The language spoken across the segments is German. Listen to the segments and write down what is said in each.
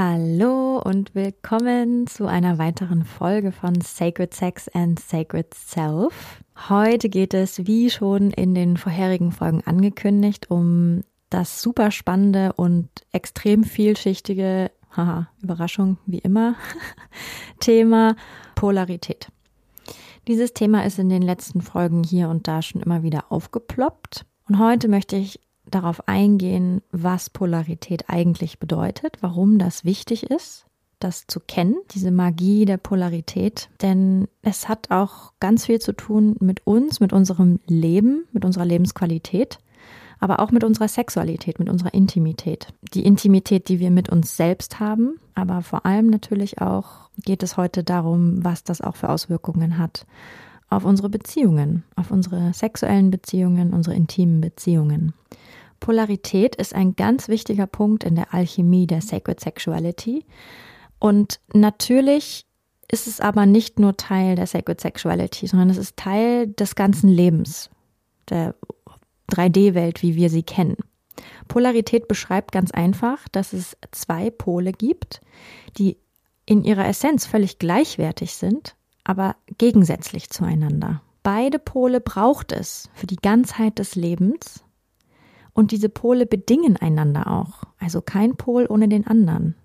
Hallo und willkommen zu einer weiteren Folge von Sacred Sex and Sacred Self. Heute geht es, wie schon in den vorherigen Folgen angekündigt, um das super spannende und extrem vielschichtige, haha, Überraschung wie immer, Thema Polarität. Dieses Thema ist in den letzten Folgen hier und da schon immer wieder aufgeploppt. Und heute möchte ich darauf eingehen, was Polarität eigentlich bedeutet, warum das wichtig ist, das zu kennen, diese Magie der Polarität. Denn es hat auch ganz viel zu tun mit uns, mit unserem Leben, mit unserer Lebensqualität, aber auch mit unserer Sexualität, mit unserer Intimität. Die Intimität, die wir mit uns selbst haben, aber vor allem natürlich auch geht es heute darum, was das auch für Auswirkungen hat auf unsere Beziehungen, auf unsere sexuellen Beziehungen, unsere intimen Beziehungen. Polarität ist ein ganz wichtiger Punkt in der Alchemie der Sacred Sexuality. Und natürlich ist es aber nicht nur Teil der Sacred Sexuality, sondern es ist Teil des ganzen Lebens, der 3D-Welt, wie wir sie kennen. Polarität beschreibt ganz einfach, dass es zwei Pole gibt, die in ihrer Essenz völlig gleichwertig sind, aber gegensätzlich zueinander. Beide Pole braucht es für die Ganzheit des Lebens und diese Pole bedingen einander auch, also kein Pol ohne den anderen.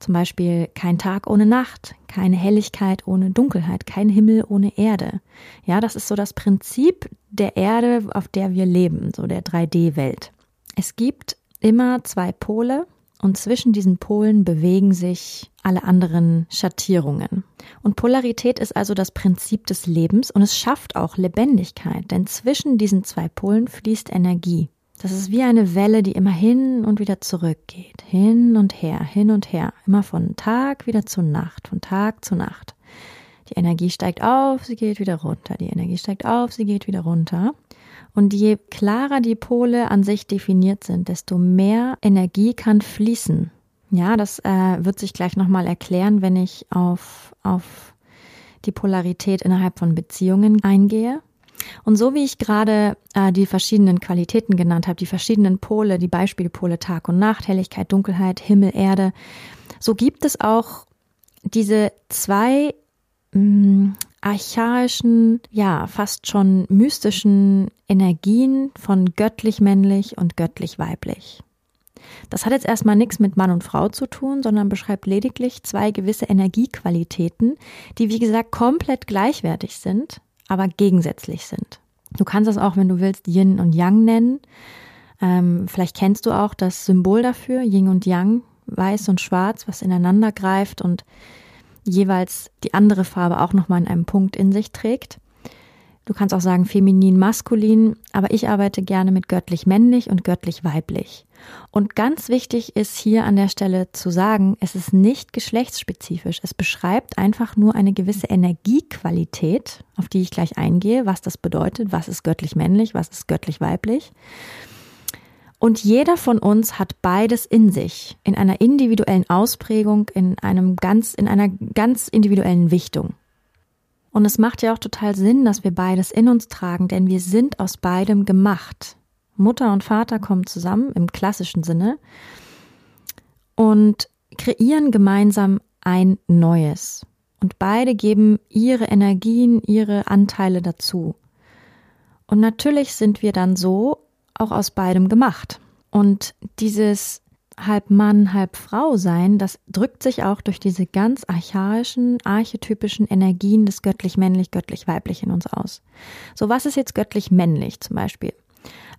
Zum Beispiel kein Tag ohne Nacht, keine Helligkeit ohne Dunkelheit, kein Himmel ohne Erde. Ja, das ist so das Prinzip der Erde, auf der wir leben, so der 3D-Welt. Es gibt immer zwei Pole und zwischen diesen Polen bewegen sich alle anderen Schattierungen. Und Polarität ist also das Prinzip des Lebens und es schafft auch Lebendigkeit, denn zwischen diesen zwei Polen fließt Energie. Das ist wie eine Welle, die immer hin und wieder zurückgeht, hin und her, hin und her, immer von Tag wieder zu Nacht, von Tag zu Nacht. Die Energie steigt auf, sie geht wieder runter, die Energie steigt auf, sie geht wieder runter. Und je klarer die Pole an sich definiert sind, desto mehr Energie kann fließen. Ja, das äh, wird sich gleich nochmal erklären, wenn ich auf, auf die Polarität innerhalb von Beziehungen eingehe. Und so wie ich gerade äh, die verschiedenen Qualitäten genannt habe, die verschiedenen Pole, die Beispielpole Tag und Nacht, Helligkeit, Dunkelheit, Himmel, Erde, so gibt es auch diese zwei mh, mm, archaischen, ja, fast schon mystischen Energien von göttlich männlich und göttlich weiblich. Das hat jetzt erstmal nichts mit Mann und Frau zu tun, sondern beschreibt lediglich zwei gewisse Energiequalitäten, die wie gesagt komplett gleichwertig sind, aber gegensätzlich sind. Du kannst das auch, wenn du willst, Yin und Yang nennen. Ähm, vielleicht kennst du auch das Symbol dafür, Yin und Yang, weiß und schwarz, was ineinander greift und jeweils die andere Farbe auch nochmal in einem Punkt in sich trägt. Du kannst auch sagen feminin, maskulin, aber ich arbeite gerne mit göttlich männlich und göttlich weiblich. Und ganz wichtig ist hier an der Stelle zu sagen, es ist nicht geschlechtsspezifisch. Es beschreibt einfach nur eine gewisse Energiequalität, auf die ich gleich eingehe, was das bedeutet, was ist göttlich männlich, was ist göttlich weiblich. Und jeder von uns hat beides in sich, in einer individuellen Ausprägung, in einem ganz, in einer ganz individuellen Wichtung. Und es macht ja auch total Sinn, dass wir beides in uns tragen, denn wir sind aus beidem gemacht. Mutter und Vater kommen zusammen im klassischen Sinne und kreieren gemeinsam ein Neues. Und beide geben ihre Energien, ihre Anteile dazu. Und natürlich sind wir dann so auch aus beidem gemacht. Und dieses halb Mann, halb Frau sein, das drückt sich auch durch diese ganz archaischen, archetypischen Energien des göttlich-männlich, göttlich-weiblich in uns aus. So, was ist jetzt göttlich-männlich zum Beispiel?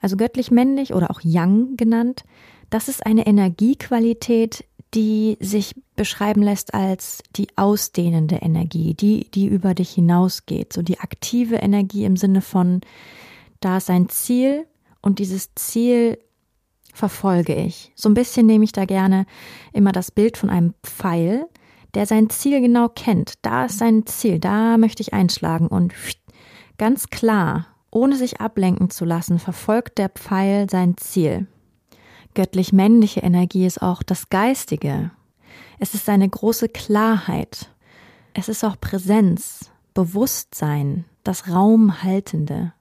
Also göttlich-männlich oder auch Yang genannt, das ist eine Energiequalität, die sich beschreiben lässt als die ausdehnende Energie, die, die über dich hinausgeht, so die aktive Energie im Sinne von, da ist ein Ziel Und dieses Ziel verfolge ich. So ein bisschen nehme ich da gerne immer das Bild von einem Pfeil, der sein Ziel genau kennt. Da ist sein Ziel, da möchte ich einschlagen und ganz klar, ohne sich ablenken zu lassen, verfolgt der Pfeil sein Ziel. Göttlich männliche Energie ist auch das Geistige. Es ist seine große Klarheit. Es ist auch Präsenz, Bewusstsein, das Raumhaltende.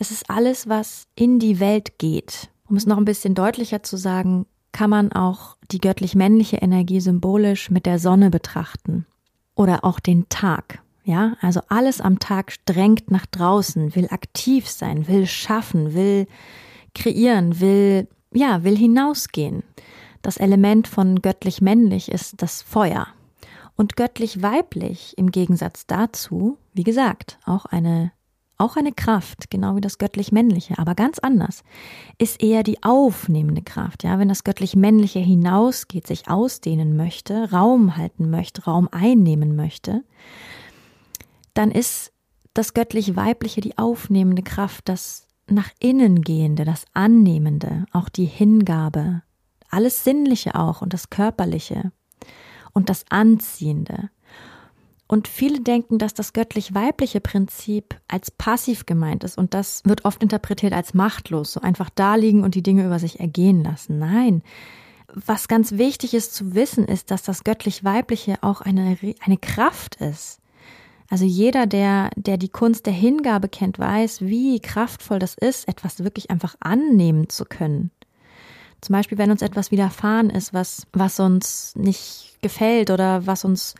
Es ist alles, was in die Welt geht. Um es noch ein bisschen deutlicher zu sagen, kann man auch die göttlich-männliche Energie symbolisch mit der Sonne betrachten. Oder auch den Tag. Ja, also alles am Tag drängt nach draußen, will aktiv sein, will schaffen, will kreieren, will, ja, will hinausgehen. Das Element von göttlich-männlich ist das Feuer. Und göttlich-weiblich im Gegensatz dazu, wie gesagt, auch eine auch eine Kraft, genau wie das göttlich-männliche, aber ganz anders, ist eher die aufnehmende Kraft. Ja, wenn das göttlich-männliche hinausgeht, sich ausdehnen möchte, Raum halten möchte, Raum einnehmen möchte, dann ist das göttlich-weibliche die aufnehmende Kraft, das nach innen gehende, das annehmende, auch die Hingabe, alles Sinnliche auch und das Körperliche und das Anziehende. Und viele denken, dass das göttlich-weibliche Prinzip als passiv gemeint ist und das wird oft interpretiert als machtlos, so einfach da liegen und die Dinge über sich ergehen lassen. Nein. Was ganz wichtig ist zu wissen, ist, dass das göttlich-weibliche auch eine, eine Kraft ist. Also jeder, der, der die Kunst der Hingabe kennt, weiß, wie kraftvoll das ist, etwas wirklich einfach annehmen zu können. Zum Beispiel, wenn uns etwas widerfahren ist, was, was uns nicht gefällt oder was uns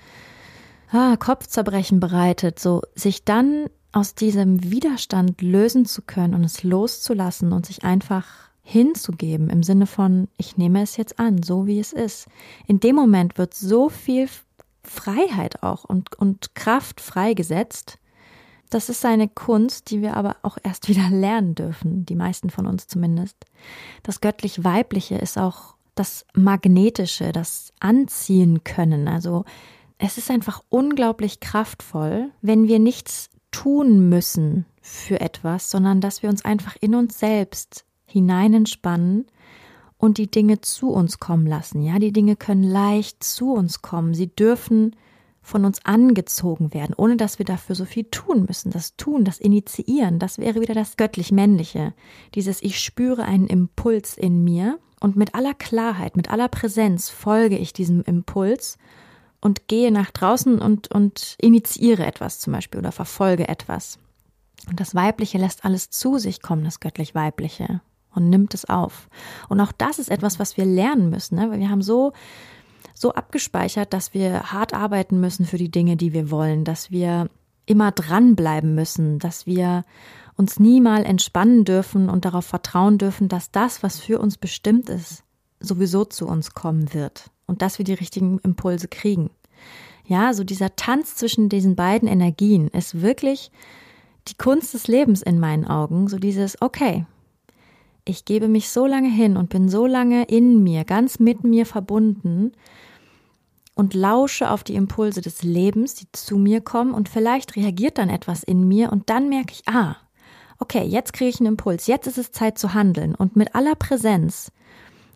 ah, Kopfzerbrechen bereitet, so sich dann aus diesem Widerstand lösen zu können und es loszulassen und sich einfach hinzugeben im Sinne von, ich nehme es jetzt an, so wie es ist. In dem Moment wird so viel Freiheit auch und, und Kraft freigesetzt. Das ist eine Kunst, die wir aber auch erst wieder lernen dürfen, die meisten von uns zumindest. Das göttlich-weibliche ist auch das Magnetische, das Anziehen können. Also es ist einfach unglaublich kraftvoll, wenn wir nichts tun müssen für etwas, sondern dass wir uns einfach in uns selbst hineinentspannen und die Dinge zu uns kommen lassen. Ja, die Dinge können leicht zu uns kommen. Sie dürfen von uns angezogen werden, ohne dass wir dafür so viel tun müssen. Das Tun, das Initiieren, das wäre wieder das göttlich-männliche. Dieses Ich spüre einen Impuls in mir und mit aller Klarheit, mit aller Präsenz folge ich diesem Impuls und gehe nach draußen und, und initiiere etwas zum Beispiel oder verfolge etwas. Und das Weibliche lässt alles zu sich kommen, das göttlich-weibliche, und nimmt es auf. Und auch das ist etwas, was wir lernen müssen, ne? weil wir haben so, so abgespeichert, dass wir hart arbeiten müssen für die Dinge, die wir wollen, dass wir immer dranbleiben müssen, dass wir uns nie mal entspannen dürfen und darauf vertrauen dürfen, dass das, was für uns bestimmt ist, sowieso zu uns kommen wird und dass wir die richtigen Impulse kriegen. Ja, so dieser Tanz zwischen diesen beiden Energien ist wirklich die Kunst des Lebens in meinen Augen. So dieses, okay, ich gebe mich so lange hin und bin so lange in mir, ganz mit mir verbunden und lausche auf die Impulse des Lebens, die zu mir kommen und vielleicht reagiert dann etwas in mir und dann merke ich, ah, okay, jetzt kriege ich einen Impuls, jetzt ist es Zeit zu handeln und mit aller Präsenz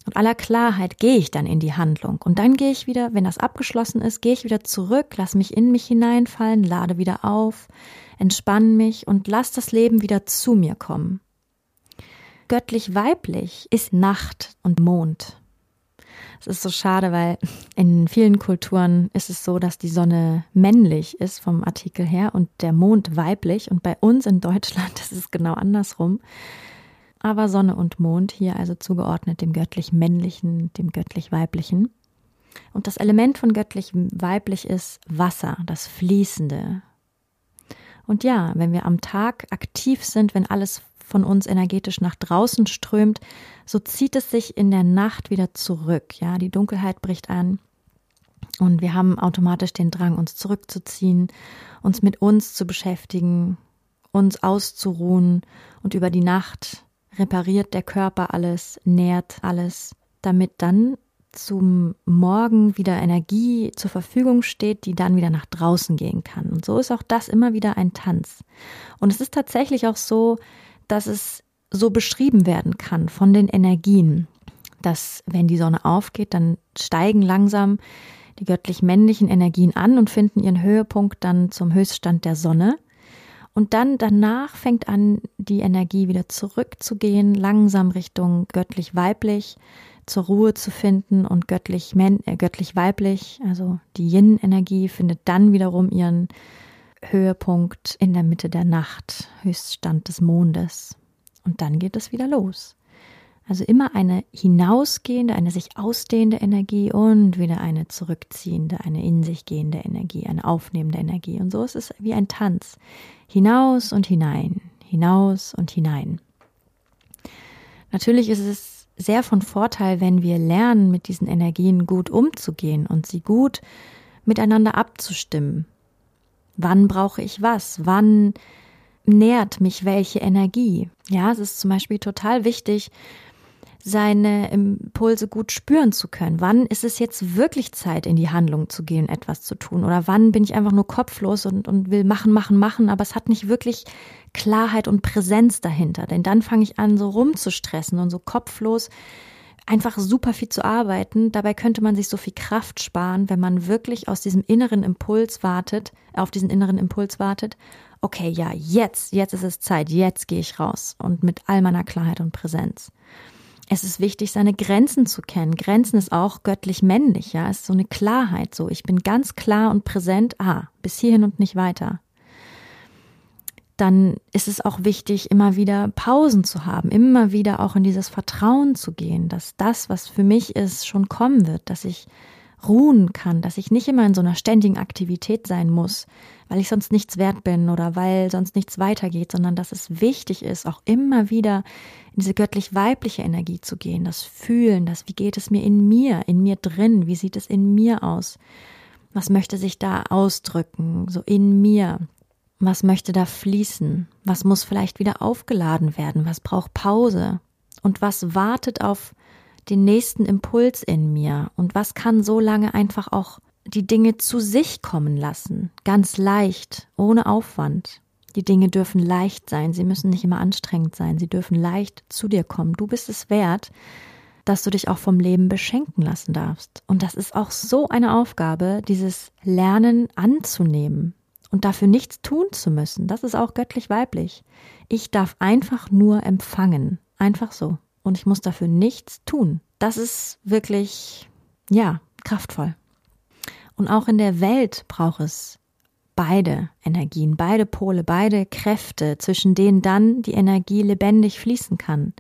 und aller Klarheit gehe ich dann in die Handlung. Und dann gehe ich wieder, wenn das abgeschlossen ist, gehe ich wieder zurück, lass mich in mich hineinfallen, lade wieder auf, entspanne mich und lass das Leben wieder zu mir kommen. Göttlich weiblich ist Nacht und Mond. Es ist so schade, weil in vielen Kulturen ist es so, dass die Sonne männlich ist vom Artikel her und der Mond weiblich. Und bei uns in Deutschland ist es genau andersrum aber Sonne und Mond hier also zugeordnet dem göttlich männlichen, dem göttlich weiblichen. Und das Element von göttlich weiblich ist Wasser, das Fließende. Und ja, wenn wir am Tag aktiv sind, wenn alles von uns energetisch nach draußen strömt, so zieht es sich in der Nacht wieder zurück. Ja, die Dunkelheit bricht an und wir haben automatisch den Drang, uns zurückzuziehen, uns mit uns zu beschäftigen, uns auszuruhen und über die Nacht repariert der Körper alles, nährt alles, damit dann zum Morgen wieder Energie zur Verfügung steht, die dann wieder nach draußen gehen kann. Und so ist auch das immer wieder ein Tanz. Und es ist tatsächlich auch so, dass es so beschrieben werden kann von den Energien, dass wenn die Sonne aufgeht, dann steigen langsam die göttlich männlichen Energien an und finden ihren Höhepunkt dann zum Höchststand der Sonne. Und dann danach fängt an, die Energie wieder zurückzugehen, langsam Richtung göttlich weiblich, zur Ruhe zu finden und göttlich äh, göttlich weiblich, also die Yin-Energie findet dann wiederum ihren Höhepunkt in der Mitte der Nacht, Höchststand des Mondes. Und dann geht es wieder los. Also immer eine hinausgehende, eine sich ausdehnende Energie und wieder eine zurückziehende, eine in sich gehende Energie, eine aufnehmende Energie. Und so ist es wie ein Tanz. Hinaus und hinein, hinaus und hinein. Natürlich ist es sehr von Vorteil, wenn wir lernen, mit diesen Energien gut umzugehen und sie gut miteinander abzustimmen. Wann brauche ich was? Wann nährt mich welche Energie? Ja, es ist zum Beispiel total wichtig, seine Impulse gut spüren zu können. Wann ist es jetzt wirklich Zeit, in die Handlung zu gehen, etwas zu tun? Oder wann bin ich einfach nur kopflos und, und will machen, machen, machen, aber es hat nicht wirklich Klarheit und Präsenz dahinter. Denn dann fange ich an, so rumzustressen und so kopflos einfach super viel zu arbeiten. Dabei könnte man sich so viel Kraft sparen, wenn man wirklich aus diesem inneren Impuls wartet, auf diesen inneren Impuls wartet. Okay, ja, jetzt, jetzt ist es Zeit, jetzt gehe ich raus und mit all meiner Klarheit und Präsenz es ist wichtig, seine Grenzen zu kennen. Grenzen ist auch göttlich männlich, ja, es ist so eine Klarheit, so ich bin ganz klar und präsent, ah, bis hierhin und nicht weiter. Dann ist es auch wichtig, immer wieder Pausen zu haben, immer wieder auch in dieses Vertrauen zu gehen, dass das, was für mich ist, schon kommen wird, dass ich ruhen kann, dass ich nicht immer in so einer ständigen Aktivität sein muss, weil ich sonst nichts wert bin oder weil sonst nichts weitergeht, sondern dass es wichtig ist, auch immer wieder in diese göttlich-weibliche Energie zu gehen, das Fühlen, das, wie geht es mir in mir, in mir drin, wie sieht es in mir aus, was möchte sich da ausdrücken, so in mir, was möchte da fließen, was muss vielleicht wieder aufgeladen werden, was braucht Pause? Und was wartet auf den nächsten Impuls in mir und was kann so lange einfach auch die Dinge zu sich kommen lassen, ganz leicht, ohne Aufwand. Die Dinge dürfen leicht sein, sie müssen nicht immer anstrengend sein, sie dürfen leicht zu dir kommen. Du bist es wert, dass du dich auch vom Leben beschenken lassen darfst. Und das ist auch so eine Aufgabe, dieses Lernen anzunehmen und dafür nichts tun zu müssen. Das ist auch göttlich weiblich. Ich darf einfach nur empfangen. Einfach so und ich muss dafür nichts tun. Das ist wirklich, ja, kraftvoll. Und auch in der Welt braucht es beide Energien, beide Pole, beide Kräfte, zwischen denen dann die Energie lebendig fließen kann.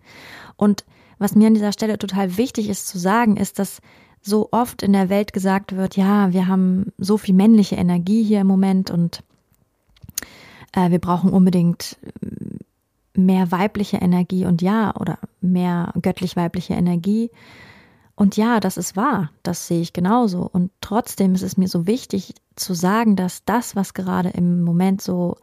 Und was mir an dieser Stelle total wichtig ist zu sagen, ist, dass so oft in der Welt gesagt wird, ja, wir haben so viel männliche Energie hier im Moment und äh, wir brauchen unbedingt mehr weibliche Energie und ja, oder mehr göttlich-weibliche Energie. Und ja, das ist wahr, das sehe ich genauso. Und trotzdem ist es mir so wichtig zu sagen, dass das, was gerade im Moment so,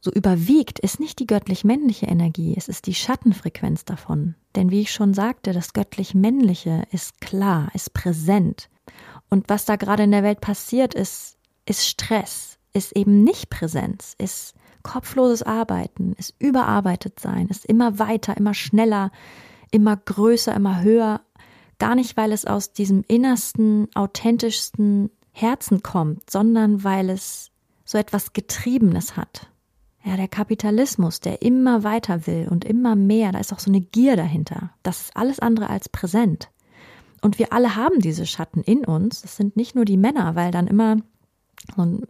so überwiegt, ist nicht die göttlich-männliche Energie, es ist die Schattenfrequenz davon. Denn wie ich schon sagte, das göttlich-männliche ist klar, ist präsent. Und was da gerade in der Welt passiert, ist, ist Stress, ist eben nicht Präsenz, ist kopfloses Arbeiten, ist überarbeitet sein, ist immer weiter, immer schneller, immer größer, immer höher. Gar nicht, weil es aus diesem innersten, authentischsten Herzen kommt, sondern weil es so etwas Getriebenes hat. Ja, der Kapitalismus, der immer weiter will und immer mehr, da ist auch so eine Gier dahinter. Das ist alles andere als präsent. Und wir alle haben diese Schatten in uns. Das sind nicht nur die Männer, weil dann immer,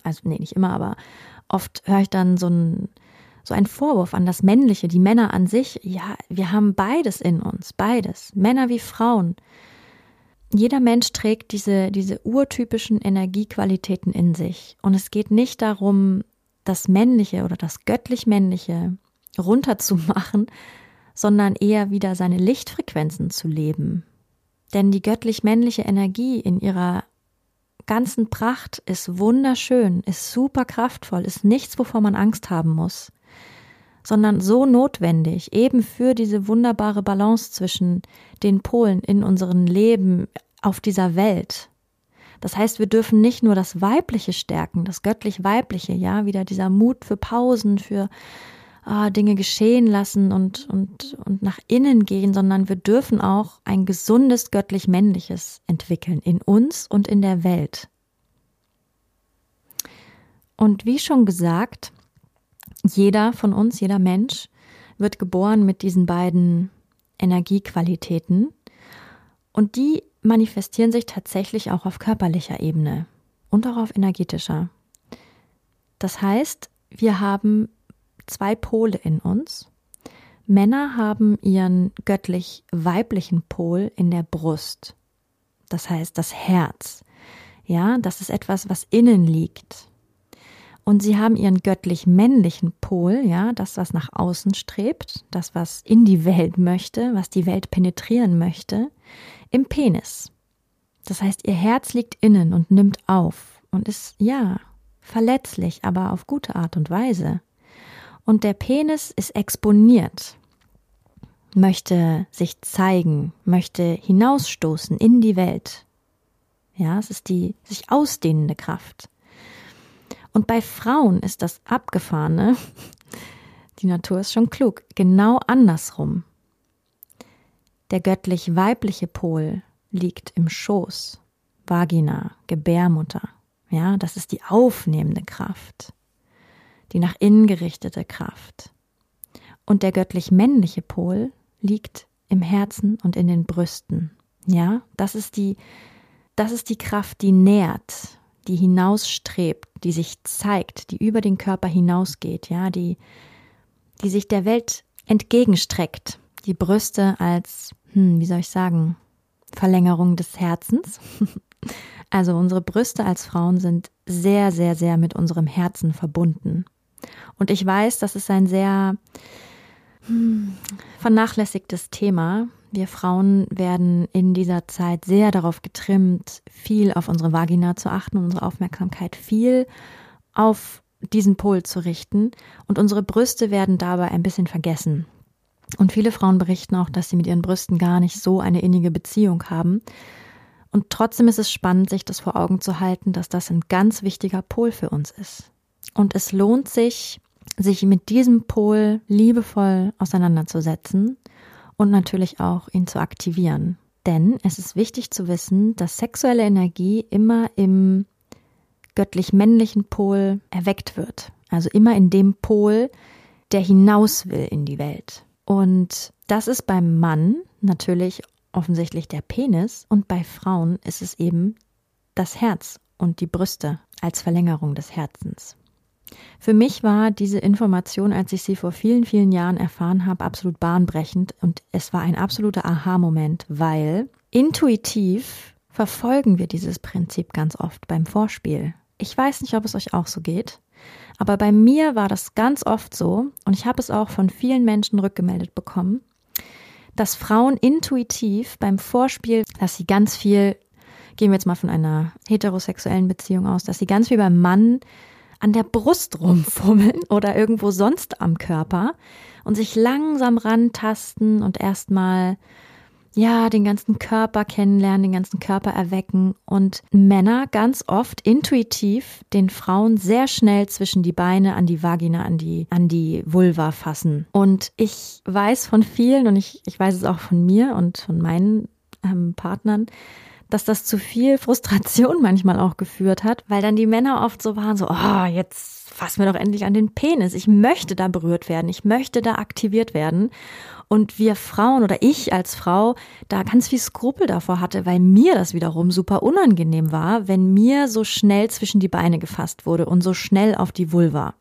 also nee, nicht immer, aber oft höre ich dann so ein so ein Vorwurf an das Männliche, die Männer an sich. Ja, wir haben beides in uns, beides, Männer wie Frauen. Jeder Mensch trägt diese, diese urtypischen Energiequalitäten in sich. Und es geht nicht darum, das Männliche oder das göttlich-männliche runterzumachen, sondern eher wieder seine Lichtfrequenzen zu leben. Denn die göttlich-männliche Energie in ihrer ganzen Pracht ist wunderschön, ist super kraftvoll, ist nichts, wovor man Angst haben muss, sondern so notwendig, eben für diese wunderbare Balance zwischen den Polen in unserem Leben auf dieser Welt. Das heißt, wir dürfen nicht nur das Weibliche stärken, das göttlich Weibliche, ja, wieder dieser Mut für Pausen, für oh, Dinge geschehen lassen und, und, und nach innen gehen, sondern wir dürfen auch ein gesundes göttlich-männliches entwickeln in uns und in der Welt. Und wie schon gesagt, jeder von uns, jeder Mensch wird geboren mit diesen beiden Energiequalitäten und die manifestieren sich tatsächlich auch auf körperlicher Ebene und auch auf energetischer. Das heißt, wir haben zwei Pole in uns. Männer haben ihren göttlich weiblichen Pol in der Brust. Das heißt, das Herz. Ja, das ist etwas, was innen liegt. Und sie haben ihren göttlich männlichen Pol, ja, das, was nach außen strebt, das, was in die Welt möchte, was die Welt penetrieren möchte, im Penis. Das heißt, ihr Herz liegt innen und nimmt auf und ist, ja, verletzlich, aber auf gute Art und Weise. Und der Penis ist exponiert, möchte sich zeigen, möchte hinausstoßen in die Welt. Ja, es ist die sich ausdehnende Kraft. Und bei Frauen ist das Abgefahrene, die Natur ist schon klug, genau andersrum. Der göttlich weibliche Pol liegt im Schoß, Vagina, Gebärmutter. Ja, das ist die aufnehmende Kraft, die nach innen gerichtete Kraft. Und der göttlich männliche Pol liegt im Herzen und in den Brüsten. Ja, das ist die, das ist die Kraft, die nährt, die hinausstrebt, die sich zeigt, die über den Körper hinausgeht, ja, die, die sich der Welt entgegenstreckt. Die Brüste als, hm, wie soll ich sagen, Verlängerung des Herzens. Also unsere Brüste als Frauen sind sehr, sehr, sehr mit unserem Herzen verbunden. Und ich weiß, das ist ein sehr hm, vernachlässigtes Thema. Wir Frauen werden in dieser Zeit sehr darauf getrimmt, viel auf unsere Vagina zu achten und unsere Aufmerksamkeit viel auf diesen Pol zu richten. Und unsere Brüste werden dabei ein bisschen vergessen. Und viele Frauen berichten auch, dass sie mit ihren Brüsten gar nicht so eine innige Beziehung haben, und trotzdem ist es spannend, sich das vor Augen zu halten, dass das ein ganz wichtiger Pol für uns ist. Und es lohnt sich, sich mit diesem Pol liebevoll auseinanderzusetzen und natürlich auch ihn zu aktivieren. Denn es ist wichtig zu wissen, dass sexuelle Energie immer im göttlich männlichen Pol erweckt wird. Also immer in dem Pol, der hinaus will in die Welt. Und das ist beim Mann natürlich offensichtlich der Penis und bei Frauen ist es eben das Herz und die Brüste als Verlängerung des Herzens. Für mich war diese Information, als ich sie vor vielen, vielen Jahren erfahren habe, absolut bahnbrechend und es war ein absoluter Aha-Moment, weil intuitiv verfolgen wir dieses Prinzip ganz oft beim Vorspiel. Ich weiß nicht, ob es euch auch so geht, aber bei mir war das ganz oft so und ich habe es auch von vielen Menschen rückgemeldet bekommen, dass Frauen intuitiv beim Vorspiel, dass sie ganz viel, gehen wir jetzt mal von einer heterosexuellen Beziehung aus, dass sie ganz viel beim Mann an der Brust rumfummeln oder irgendwo sonst am Körper und sich langsam rantasten und erstmal ja, den ganzen Körper kennenlernen, den ganzen Körper erwecken und Männer ganz oft intuitiv den Frauen sehr schnell zwischen die Beine an die Vagina, an die, an die Vulva fassen. Und ich weiß von vielen und ich, ich weiß es auch von mir und von meinen ähm, Partnern, dass das zu viel Frustration manchmal auch geführt hat, weil dann die Männer oft so waren, so, oh, jetzt fass mir doch endlich an den Penis. Ich möchte da berührt werden. Ich möchte da aktiviert werden und wir Frauen oder ich als Frau da ganz viel Skrupel davor hatte, weil mir das wiederum super unangenehm war, wenn mir so schnell zwischen die Beine gefasst wurde und so schnell auf die Vulva.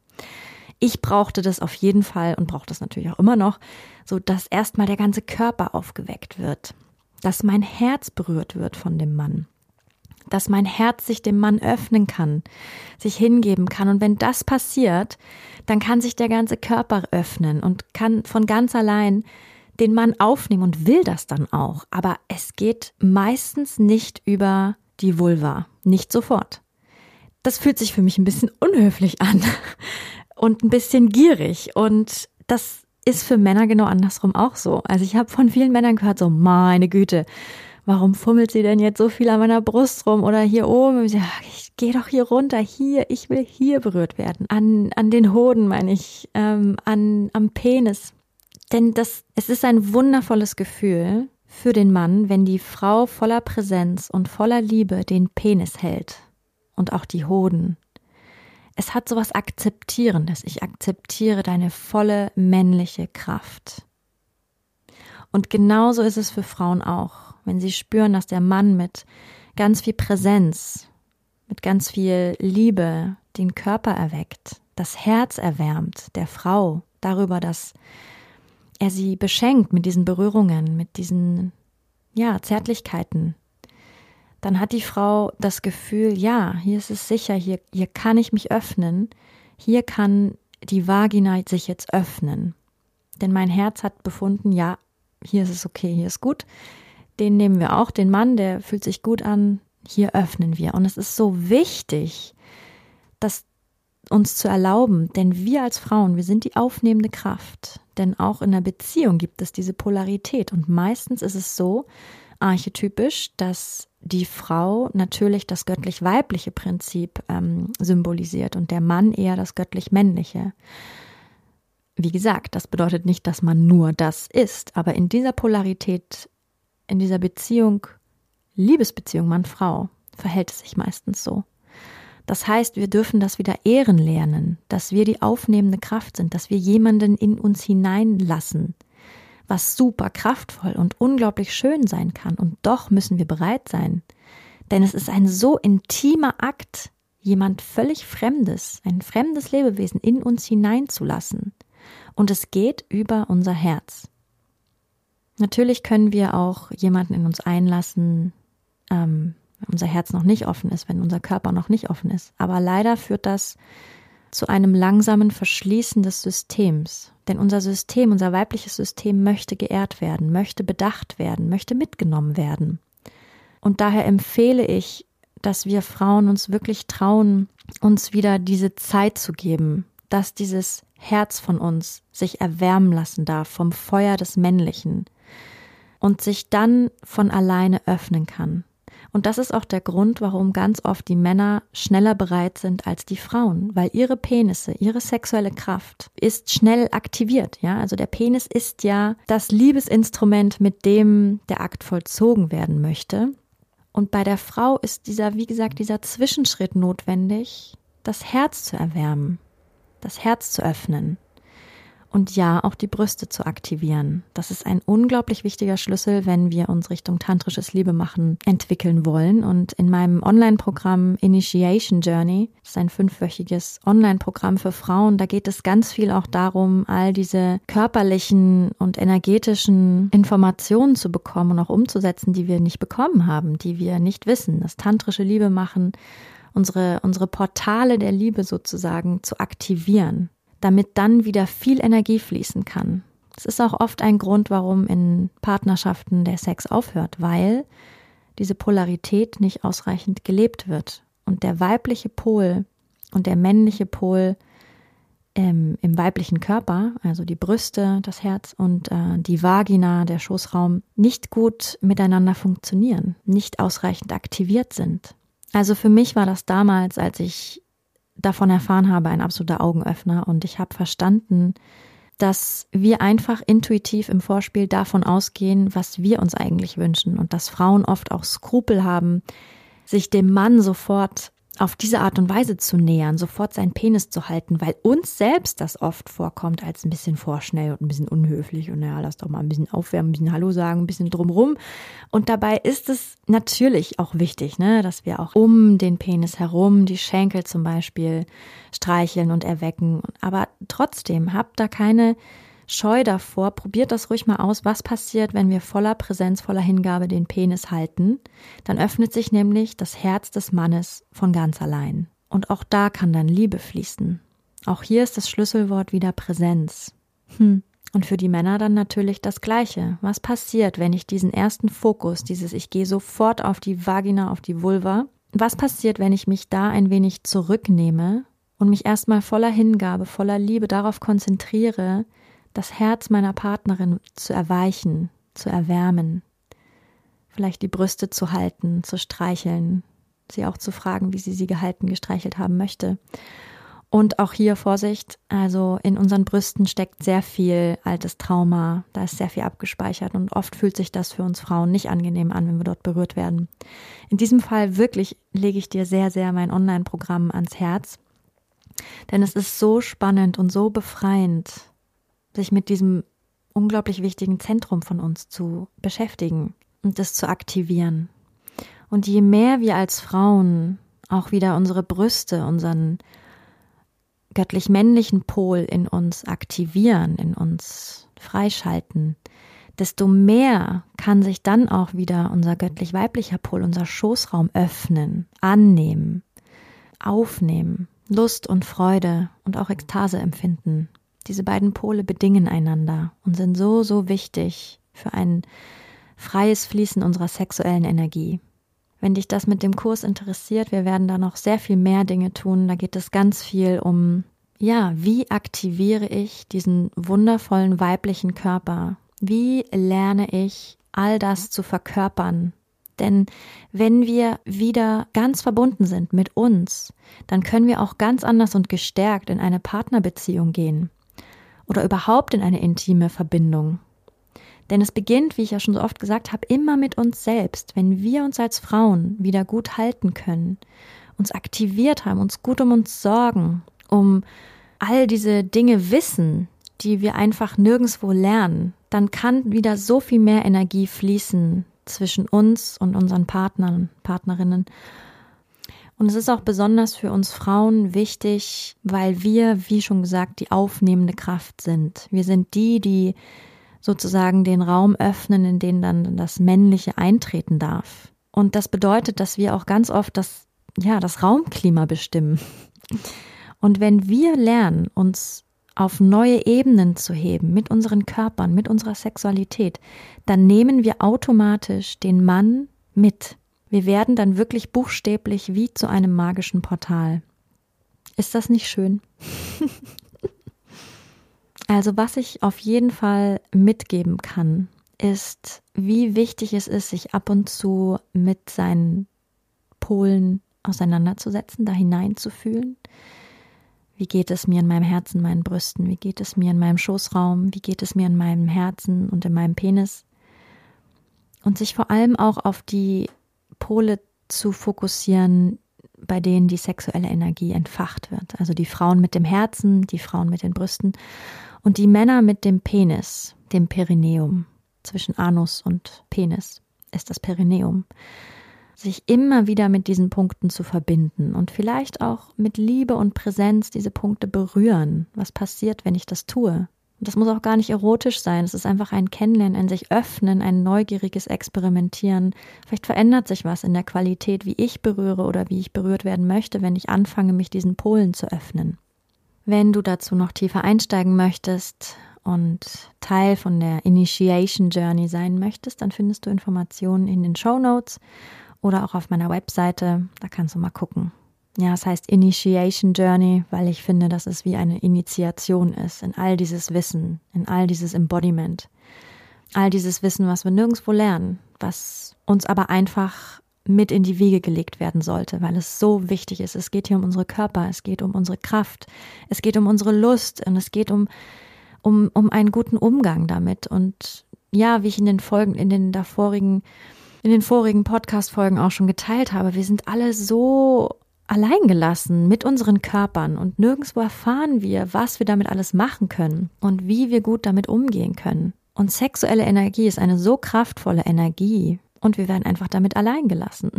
Ich brauchte das auf jeden Fall und brauche das natürlich auch immer noch, so dass erstmal der ganze Körper aufgeweckt wird, dass mein Herz berührt wird von dem Mann dass mein Herz sich dem Mann öffnen kann, sich hingeben kann. Und wenn das passiert, dann kann sich der ganze Körper öffnen und kann von ganz allein den Mann aufnehmen und will das dann auch. Aber es geht meistens nicht über die Vulva, nicht sofort. Das fühlt sich für mich ein bisschen unhöflich an und ein bisschen gierig. Und das ist für Männer genau andersrum auch so. Also ich habe von vielen Männern gehört, so meine Güte, warum fummelt sie denn jetzt so viel an meiner Brust rum oder hier oben? Ja, ich geh doch hier runter, hier, ich will hier berührt werden. An, an den Hoden meine ich, ähm, an, am Penis. Denn das, es ist ein wundervolles Gefühl für den Mann, wenn die Frau voller Präsenz und voller Liebe den Penis hält und auch die Hoden. Es hat sowas Akzeptierendes. Ich akzeptiere deine volle männliche Kraft. Und genauso ist es für Frauen auch wenn sie spüren, dass der Mann mit ganz viel Präsenz, mit ganz viel Liebe den Körper erweckt, das Herz erwärmt der Frau darüber, dass er sie beschenkt mit diesen Berührungen, mit diesen, ja, Zärtlichkeiten, dann hat die Frau das Gefühl, ja, hier ist es sicher, hier, hier kann ich mich öffnen, hier kann die Vagina sich jetzt öffnen. Denn mein Herz hat befunden, ja, hier ist es okay, hier ist gut, den nehmen wir auch, den Mann, der fühlt sich gut an, hier öffnen wir. Und es ist so wichtig, das uns zu erlauben, denn wir als Frauen, wir sind die aufnehmende Kraft. Denn auch in der Beziehung gibt es diese Polarität. Und meistens ist es so archetypisch, dass die Frau natürlich das göttlich-weibliche Prinzip ähm, symbolisiert und der Mann eher das göttlich-männliche. Wie gesagt, das bedeutet nicht, dass man nur das ist, aber in dieser Polarität in dieser Beziehung, Liebesbeziehung Mann-Frau, verhält es sich meistens so. Das heißt, wir dürfen das wieder ehren lernen, dass wir die aufnehmende Kraft sind, dass wir jemanden in uns hineinlassen, was super kraftvoll und unglaublich schön sein kann. Und doch müssen wir bereit sein. Denn es ist ein so intimer Akt, jemand völlig Fremdes, ein fremdes Lebewesen in uns hineinzulassen. Und es geht über unser Herz. Natürlich können wir auch jemanden in uns einlassen, ähm, wenn unser Herz noch nicht offen ist, wenn unser Körper noch nicht offen ist. Aber leider führt das zu einem langsamen Verschließen des Systems. Denn unser System, unser weibliches System möchte geehrt werden, möchte bedacht werden, möchte mitgenommen werden. Und daher empfehle ich, dass wir Frauen uns wirklich trauen, uns wieder diese Zeit zu geben, dass dieses Herz von uns sich erwärmen lassen darf vom Feuer des Männlichen, und sich dann von alleine öffnen kann. Und das ist auch der Grund, warum ganz oft die Männer schneller bereit sind als die Frauen, weil ihre Penisse, ihre sexuelle Kraft ist schnell aktiviert, ja? Also der Penis ist ja das Liebesinstrument, mit dem der Akt vollzogen werden möchte. Und bei der Frau ist dieser, wie gesagt, dieser Zwischenschritt notwendig, das Herz zu erwärmen, das Herz zu öffnen und ja, auch die Brüste zu aktivieren. Das ist ein unglaublich wichtiger Schlüssel, wenn wir uns Richtung tantrisches Liebemachen entwickeln wollen. Und in meinem Online-Programm Initiation Journey, das ist ein fünfwöchiges Online-Programm für Frauen, da geht es ganz viel auch darum, all diese körperlichen und energetischen Informationen zu bekommen und auch umzusetzen, die wir nicht bekommen haben, die wir nicht wissen. Das tantrische Liebemachen unsere, unsere Portale der Liebe sozusagen zu aktivieren damit dann wieder viel Energie fließen kann. Das ist auch oft ein Grund, warum in Partnerschaften der Sex aufhört, weil diese Polarität nicht ausreichend gelebt wird und der weibliche Pol und der männliche Pol ähm, im weiblichen Körper, also die Brüste, das Herz und äh, die Vagina, der Schoßraum, nicht gut miteinander funktionieren, nicht ausreichend aktiviert sind. Also für mich war das damals, als ich davon erfahren habe, ein absoluter Augenöffner. Und ich habe verstanden, dass wir einfach intuitiv im Vorspiel davon ausgehen, was wir uns eigentlich wünschen und dass Frauen oft auch Skrupel haben, sich dem Mann sofort auf diese Art und Weise zu nähern, sofort seinen Penis zu halten, weil uns selbst das oft vorkommt als ein bisschen vorschnell und ein bisschen unhöflich und naja, lass doch mal ein bisschen aufwärmen, ein bisschen Hallo sagen, ein bisschen drumrum. Und dabei ist es natürlich auch wichtig, ne, dass wir auch um den Penis herum, die Schenkel zum Beispiel, streicheln und erwecken. Aber trotzdem, habt da keine Scheu davor, probiert das ruhig mal aus, was passiert, wenn wir voller Präsenz, voller Hingabe den Penis halten. Dann öffnet sich nämlich das Herz des Mannes von ganz allein. Und auch da kann dann Liebe fließen. Auch hier ist das Schlüsselwort wieder Präsenz. Hm. Und für die Männer dann natürlich das Gleiche. Was passiert, wenn ich diesen ersten Fokus, dieses Ich gehe sofort auf die Vagina, auf die Vulva, was passiert, wenn ich mich da ein wenig zurücknehme und mich erstmal voller Hingabe, voller Liebe darauf konzentriere, das Herz meiner Partnerin zu erweichen, zu erwärmen. vielleicht die Brüste zu halten, zu streicheln, sie auch zu fragen, wie sie sie gehalten, gestreichelt haben möchte. Und auch hier Vorsicht, also in unseren Brüsten steckt sehr viel altes Trauma, da ist sehr viel abgespeichert und oft fühlt sich das für uns Frauen nicht angenehm an, wenn wir dort berührt werden. In diesem Fall wirklich lege ich dir sehr, sehr mein Online-Programm ans Herz, denn es ist so spannend und so befreiend, sich mit diesem unglaublich wichtigen Zentrum von uns zu beschäftigen und das zu aktivieren. Und je mehr wir als Frauen auch wieder unsere Brüste, unseren göttlich-männlichen Pol in uns aktivieren, in uns freischalten, desto mehr kann sich dann auch wieder unser göttlich-weiblicher Pol, unser Schoßraum öffnen, annehmen, aufnehmen, Lust und Freude und auch Ekstase empfinden. Diese beiden Pole bedingen einander und sind so, so wichtig für ein freies Fließen unserer sexuellen Energie. Wenn dich das mit dem Kurs interessiert, wir werden da noch sehr viel mehr Dinge tun. Da geht es ganz viel um, ja, wie aktiviere ich diesen wundervollen weiblichen Körper? Wie lerne ich all das zu verkörpern? Denn wenn wir wieder ganz verbunden sind mit uns, dann können wir auch ganz anders und gestärkt in eine Partnerbeziehung gehen oder überhaupt in eine intime Verbindung. Denn es beginnt, wie ich ja schon so oft gesagt habe, immer mit uns selbst. Wenn wir uns als Frauen wieder gut halten können, uns aktiviert haben, uns gut um uns sorgen, um all diese Dinge wissen, die wir einfach nirgendwo lernen, dann kann wieder so viel mehr Energie fließen zwischen uns und unseren Partnern, Partnerinnen. Und es ist auch besonders für uns Frauen wichtig, weil wir, wie schon gesagt, die aufnehmende Kraft sind. Wir sind die, die sozusagen den Raum öffnen, in den dann das Männliche eintreten darf. Und das bedeutet, dass wir auch ganz oft das, ja, das Raumklima bestimmen. Und wenn wir lernen, uns auf neue Ebenen zu heben mit unseren Körpern, mit unserer Sexualität, dann nehmen wir automatisch den Mann mit. Wir werden dann wirklich buchstäblich wie zu einem magischen Portal. Ist das nicht schön? Also was ich auf jeden Fall mitgeben kann, ist, wie wichtig es ist, sich ab und zu mit seinen Polen auseinanderzusetzen, da hineinzufühlen. Wie geht es mir in meinem Herzen, meinen Brüsten? Wie geht es mir in meinem Schoßraum? Wie geht es mir in meinem Herzen und in meinem Penis? Und sich vor allem auch auf die Pole zu fokussieren, bei denen die sexuelle Energie entfacht wird. Also die Frauen mit dem Herzen, die Frauen mit den Brüsten und die Männer mit dem Penis, dem Perineum, zwischen Anus und Penis ist das Perineum, sich immer wieder mit diesen Punkten zu verbinden und vielleicht auch mit Liebe und Präsenz diese Punkte berühren. Was passiert, wenn ich das tue? Und das muss auch gar nicht erotisch sein. Es ist einfach ein Kennenlernen, ein sich öffnen, ein neugieriges Experimentieren. Vielleicht verändert sich was in der Qualität, wie ich berühre oder wie ich berührt werden möchte, wenn ich anfange, mich diesen Polen zu öffnen. Wenn du dazu noch tiefer einsteigen möchtest und Teil von der Initiation Journey sein möchtest, dann findest du Informationen in den Show Notes oder auch auf meiner Webseite. Da kannst du mal gucken. Ja, es heißt Initiation Journey, weil ich finde, dass es wie eine Initiation ist in all dieses Wissen, in all dieses Embodiment. All dieses Wissen, was wir nirgendwo lernen, was uns aber einfach mit in die Wiege gelegt werden sollte, weil es so wichtig ist. Es geht hier um unsere Körper, es geht um unsere Kraft, es geht um unsere Lust und es geht um, um, um einen guten Umgang damit. Und ja, wie ich in den Folgen, in den davorigen, in den vorigen Podcast-Folgen auch schon geteilt habe, wir sind alle so alleingelassen mit unseren Körpern und nirgendwo erfahren wir, was wir damit alles machen können und wie wir gut damit umgehen können. Und sexuelle Energie ist eine so kraftvolle Energie, und wir werden einfach damit allein gelassen.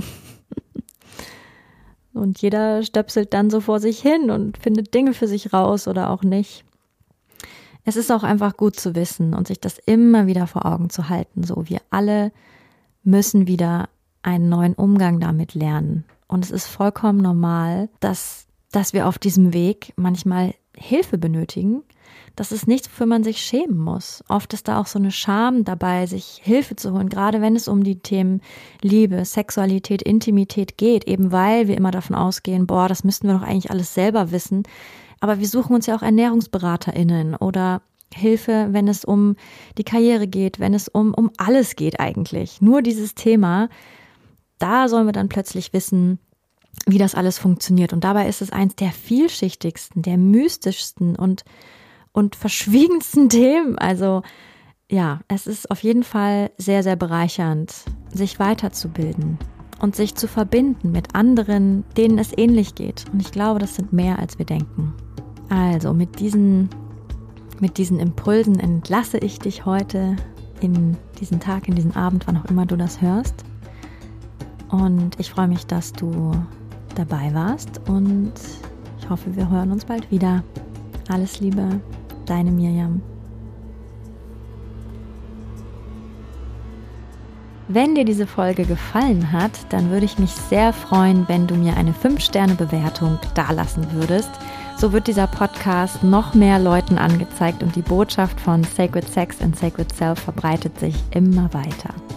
und jeder stöpselt dann so vor sich hin und findet Dinge für sich raus oder auch nicht. Es ist auch einfach gut zu wissen und sich das immer wieder vor Augen zu halten. So, wir alle müssen wieder einen neuen Umgang damit lernen. Und es ist vollkommen normal, dass, dass wir auf diesem Weg manchmal Hilfe benötigen das ist nichts, wofür man sich schämen muss. Oft ist da auch so eine Scham dabei, sich Hilfe zu holen, gerade wenn es um die Themen Liebe, Sexualität, Intimität geht, eben weil wir immer davon ausgehen, boah, das müssten wir doch eigentlich alles selber wissen. Aber wir suchen uns ja auch ErnährungsberaterInnen oder Hilfe, wenn es um die Karriere geht, wenn es um, um alles geht eigentlich. Nur dieses Thema, da sollen wir dann plötzlich wissen, wie das alles funktioniert. Und dabei ist es eins der vielschichtigsten, der mystischsten und, und verschwiegensten Themen. Also ja, es ist auf jeden Fall sehr, sehr bereichernd, sich weiterzubilden und sich zu verbinden mit anderen, denen es ähnlich geht. Und ich glaube, das sind mehr, als wir denken. Also mit diesen, mit diesen Impulsen entlasse ich dich heute in diesen Tag, in diesen Abend, wann auch immer du das hörst. Und ich freue mich, dass du dabei warst und ich hoffe, wir hören uns bald wieder. Alles Liebe, deine Mirjam. Wenn dir diese Folge gefallen hat, dann würde ich mich sehr freuen, wenn du mir eine 5-Sterne-Bewertung dalassen würdest. So wird dieser Podcast noch mehr Leuten angezeigt und die Botschaft von Sacred Sex and Sacred Self verbreitet sich immer weiter.